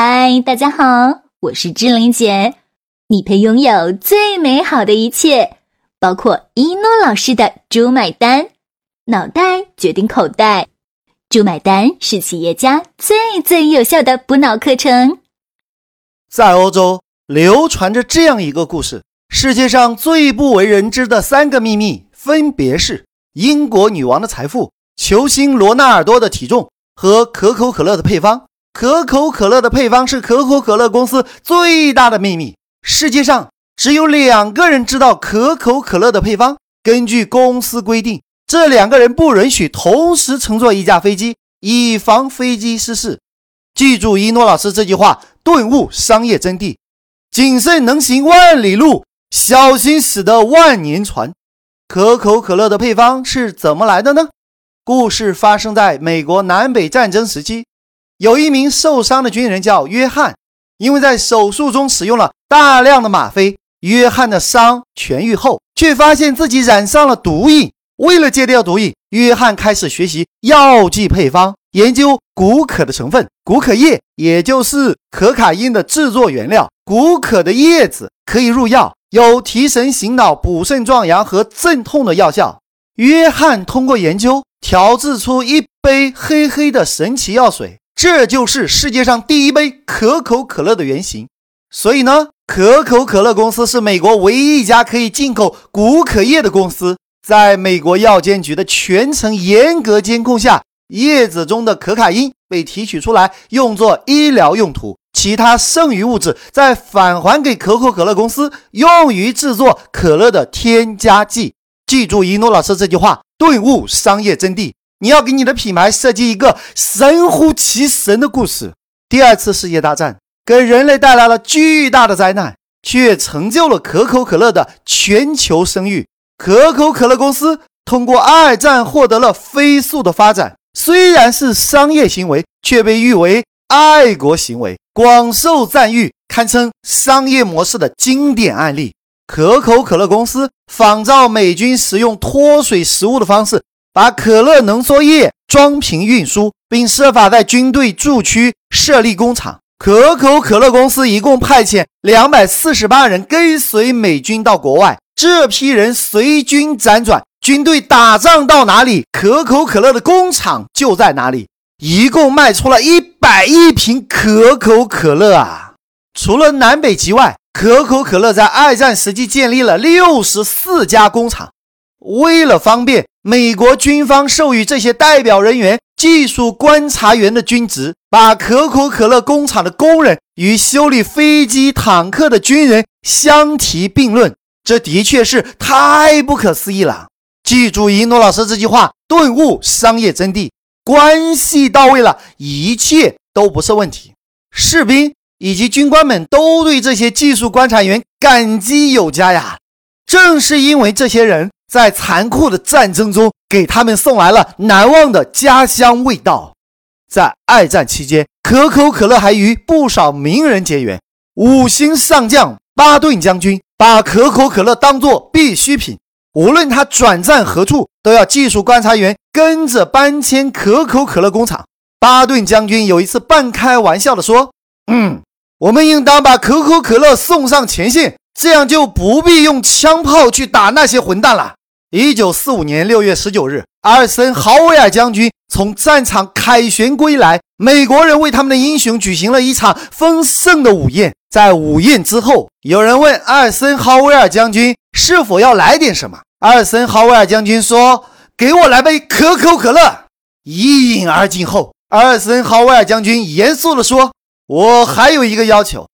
嗨，大家好，我是志玲姐。你配拥有最美好的一切，包括一诺老师的“猪买单”，脑袋决定口袋，“猪买单”是企业家最最有效的补脑课程。在欧洲流传着这样一个故事：世界上最不为人知的三个秘密，分别是英国女王的财富、球星罗纳尔多的体重和可口可乐的配方。可口可乐的配方是可口可乐公司最大的秘密。世界上只有两个人知道可口可乐的配方。根据公司规定，这两个人不允许同时乘坐一架飞机，以防飞机失事。记住一诺老师这句话，顿悟商业真谛：谨慎能行万里路，小心驶得万年船。可口可乐的配方是怎么来的呢？故事发生在美国南北战争时期。有一名受伤的军人叫约翰，因为在手术中使用了大量的吗啡。约翰的伤痊愈后，却发现自己染上了毒瘾。为了戒掉毒瘾，约翰开始学习药剂配方，研究古可的成分。古可叶也就是可卡因的制作原料。古可的叶子可以入药，有提神醒脑、补肾壮阳和镇痛的药效。约翰通过研究调制出一杯黑黑的神奇药水。这就是世界上第一杯可口可乐的原型，所以呢，可口可乐公司是美国唯一一家可以进口古可叶的公司。在美国药监局的全程严格监控下，叶子中的可卡因被提取出来用作医疗用途，其他剩余物质再返还给可口可乐公司，用于制作可乐的添加剂。记住一诺老师这句话，顿悟商业真谛。你要给你的品牌设计一个神乎其神的故事。第二次世界大战给人类带来了巨大的灾难，却成就了可口可乐的全球声誉。可口可乐公司通过二战获得了飞速的发展，虽然是商业行为，却被誉为爱国行为，广受赞誉，堪称商业模式的经典案例。可口可乐公司仿照美军使用脱水食物的方式。把可乐浓缩液装瓶运输，并设法在军队驻区设立工厂。可口可乐公司一共派遣两百四十八人跟随美军到国外，这批人随军辗转，军队打仗到哪里，可口可乐的工厂就在哪里。一共卖出了一百亿瓶可口可乐啊！除了南北极外，可口可乐在二战时期建立了六十四家工厂。为了方便美国军方授予这些代表人员技术观察员的军职，把可口可乐工厂的工人与修理飞机、坦克的军人相提并论，这的确是太不可思议了。记住一诺老师这句话，顿悟商业真谛，关系到位了，一切都不是问题。士兵以及军官们都对这些技术观察员感激有加呀。正是因为这些人。在残酷的战争中，给他们送来了难忘的家乡味道。在二战期间，可口可乐还与不少名人结缘。五星上将巴顿将军把可口可乐当作必需品，无论他转战何处，都要技术观察员跟着搬迁可口可乐工厂。巴顿将军有一次半开玩笑地说：“嗯，我们应当把可口可乐送上前线，这样就不必用枪炮去打那些混蛋了。”一九四五年六月十九日，阿尔森·豪威尔将军从战场凯旋归来，美国人为他们的英雄举行了一场丰盛的午宴。在午宴之后，有人问阿尔森·豪威尔将军是否要来点什么。阿尔森·豪威尔将军说：“给我来杯可口可乐。”一饮而尽后，阿尔森·豪威尔将军严肃地说：“我还有一个要求。”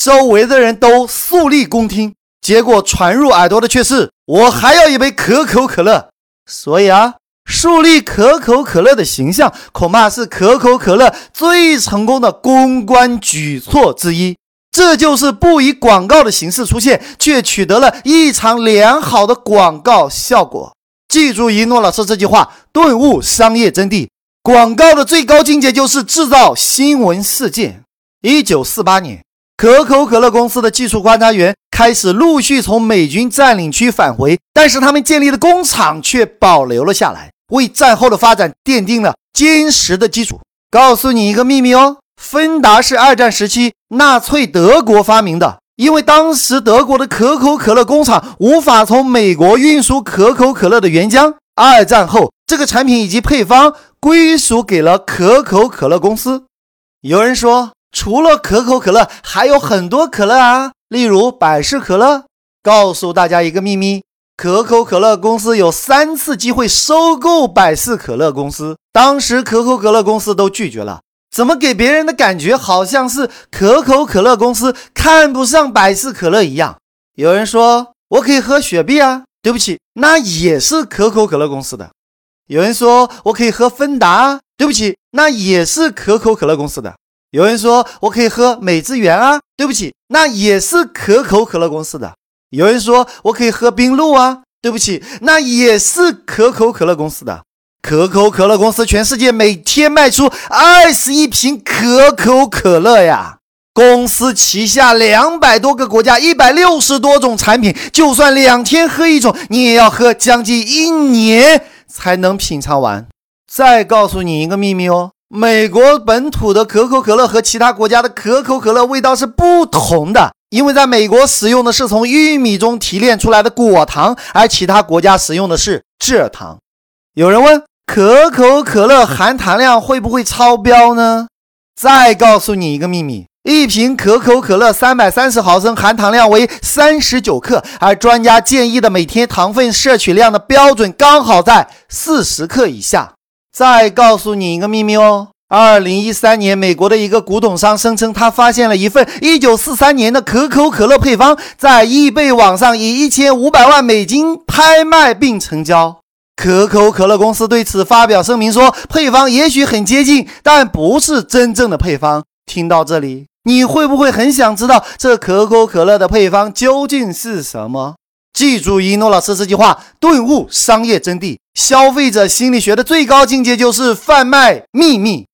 周围的人都肃立恭听。结果传入耳朵的却是我还要一杯可口可乐，所以啊，树立可口可乐的形象，恐怕是可口可乐最成功的公关举措之一。这就是不以广告的形式出现，却取得了异常良好的广告效果。记住一诺老师这句话，顿悟商业真谛。广告的最高境界就是制造新闻事件。一九四八年。可口可乐公司的技术观察员开始陆续从美军占领区返回，但是他们建立的工厂却保留了下来，为战后的发展奠定了坚实的基础。告诉你一个秘密哦，芬达是二战时期纳粹德国发明的，因为当时德国的可口可乐工厂无法从美国运输可口可乐的原浆。二战后，这个产品以及配方归属给了可口可乐公司。有人说，除了可口可乐，还有很多可乐啊，例如百事可乐。告诉大家一个秘密：可口可乐公司有三次机会收购百事可乐公司，当时可口可乐公司都拒绝了。怎么给别人的感觉好像是可口可乐公司看不上百事可乐一样？有人说，我可以喝雪碧啊。对不起，那也是可口可乐公司的。有人说我可以喝芬达啊，对不起，那也是可口可乐公司的。有人说我可以喝美汁源啊，对不起，那也是可口可乐公司的。有人说我可以喝冰露啊，对不起，那也是可口可乐公司的。可口可乐公司全世界每天卖出二十亿瓶可口可乐呀。公司旗下两百多个国家，一百六十多种产品，就算两天喝一种，你也要喝将近一年才能品尝完。再告诉你一个秘密哦，美国本土的可口可乐和其他国家的可口可乐味道是不同的，因为在美国使用的是从玉米中提炼出来的果糖，而其他国家使用的是蔗糖。有人问，可口可乐含糖量会不会超标呢？再告诉你一个秘密。一瓶可口可乐三百三十毫升，含糖量为三十九克，而专家建议的每天糖分摄取量的标准刚好在四十克以下。再告诉你一个秘密哦，二零一三年，美国的一个古董商声称他发现了一份一九四三年的可口可乐配方，在易贝网上以一千五百万美金拍卖并成交。可口可乐公司对此发表声明说，配方也许很接近，但不是真正的配方。听到这里。你会不会很想知道这可口可乐的配方究竟是什么？记住一诺老师这句话，顿悟商业真谛。消费者心理学的最高境界就是贩卖秘密。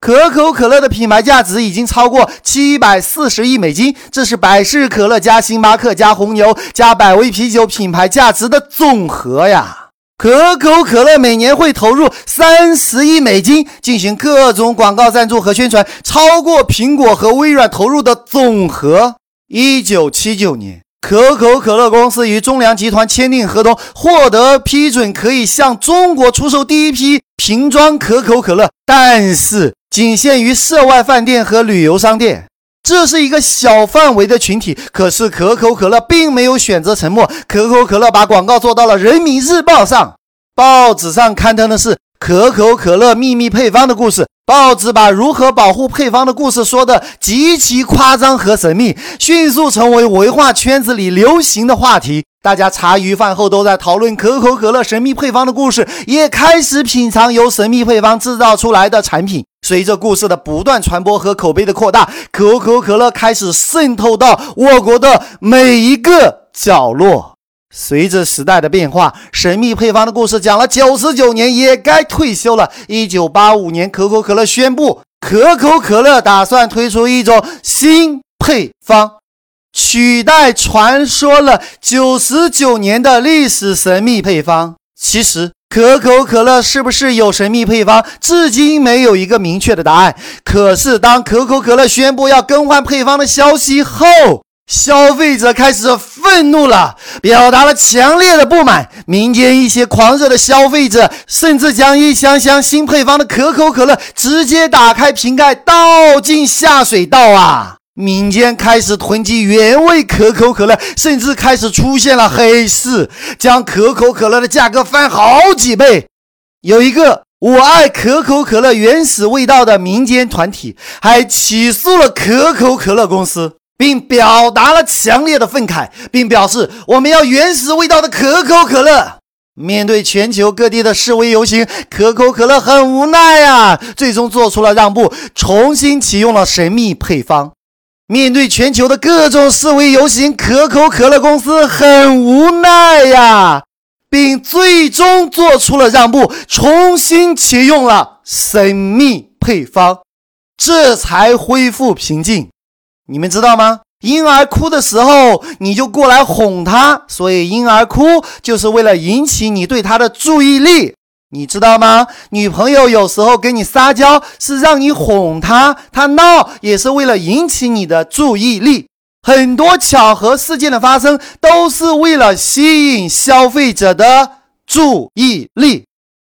可口可乐的品牌价值已经超过七百四十亿美金，这是百事可乐加星巴克加红牛加百威啤酒品牌价值的总和呀。可口可乐每年会投入三十亿美金进行各种广告赞助和宣传，超过苹果和微软投入的总和。一九七九年，可口可乐公司与中粮集团签订合同，获得批准，可以向中国出售第一批瓶装可口可乐，但是仅限于涉外饭店和旅游商店。这是一个小范围的群体，可是可口可乐并没有选择沉默。可口可乐把广告做到了《人民日报》上，报纸上刊登的是可口可乐秘密配方的故事。报纸把如何保护配方的故事说得极其夸张和神秘，迅速成为文化圈子里流行的话题。大家茶余饭后都在讨论可口可乐神秘配方的故事，也开始品尝由神秘配方制造出来的产品。随着故事的不断传播和口碑的扩大，可口可乐开始渗透到我国的每一个角落。随着时代的变化，神秘配方的故事讲了九十九年，也该退休了。一九八五年，可口可乐宣布，可口可乐打算推出一种新配方，取代传说了九十九年的历史神秘配方。其实。可口可乐是不是有神秘配方？至今没有一个明确的答案。可是，当可口可乐宣布要更换配方的消息后，消费者开始愤怒了，表达了强烈的不满。民间一些狂热的消费者甚至将一箱箱新配方的可口可乐直接打开瓶盖倒进下水道啊！民间开始囤积原味可口可乐，甚至开始出现了黑市，将可口可乐的价格翻好几倍。有一个“我爱可口可乐原始味道”的民间团体，还起诉了可口可乐公司，并表达了强烈的愤慨，并表示我们要原始味道的可口可乐。面对全球各地的示威游行，可口可乐很无奈啊，最终做出了让步，重新启用了神秘配方。面对全球的各种示威游行，可口可乐公司很无奈呀，并最终做出了让步，重新启用了神秘配方，这才恢复平静。你们知道吗？婴儿哭的时候，你就过来哄他，所以婴儿哭就是为了引起你对他的注意力。你知道吗？女朋友有时候跟你撒娇是让你哄她，她闹也是为了引起你的注意力。很多巧合事件的发生都是为了吸引消费者的注意力。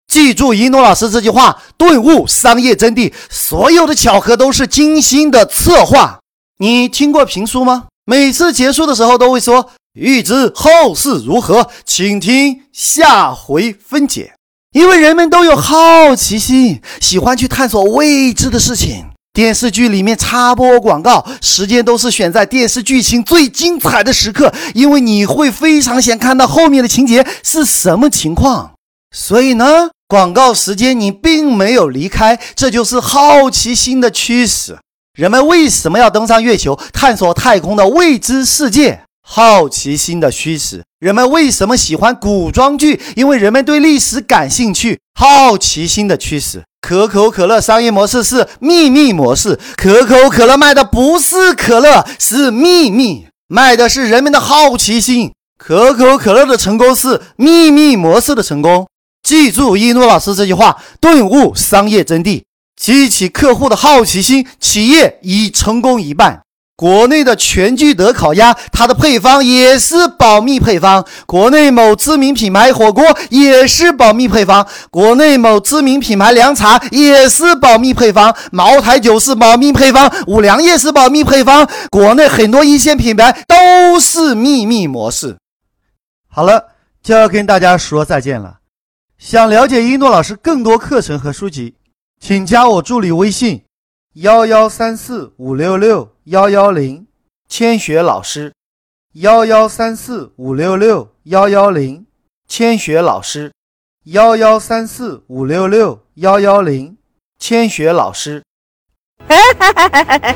记住一诺老师这句话，顿悟商业真谛。所有的巧合都是精心的策划。你听过评书吗？每次结束的时候都会说：“欲知后事如何，请听下回分解。”因为人们都有好奇心，喜欢去探索未知的事情。电视剧里面插播广告时间都是选在电视剧情最精彩的时刻，因为你会非常想看到后面的情节是什么情况。所以呢，广告时间你并没有离开，这就是好奇心的驱使。人们为什么要登上月球，探索太空的未知世界？好奇心的驱使，人们为什么喜欢古装剧？因为人们对历史感兴趣。好奇心的驱使，可口可乐商业模式是秘密模式。可口可乐卖的不是可乐，是秘密，卖的是人们的好奇心。可口可乐的成功是秘密模式的成功。记住一诺老师这句话，顿悟商业真谛，激起客户的好奇心，企业已成功一半。国内的全聚德烤鸭，它的配方也是保密配方；国内某知名品牌火锅也是保密配方；国内某知名品牌凉茶也是保密配方；茅台酒是保密配方，五粮液是保密配方。国内很多一线品牌都是秘密模式。好了，就要跟大家说再见了。想了解一诺老师更多课程和书籍，请加我助理微信。幺幺三四五六六幺幺零，千雪老师。幺幺三四五六六幺幺零，千雪老师。幺幺三四五六六幺幺零，千雪老师。哎哈哈哈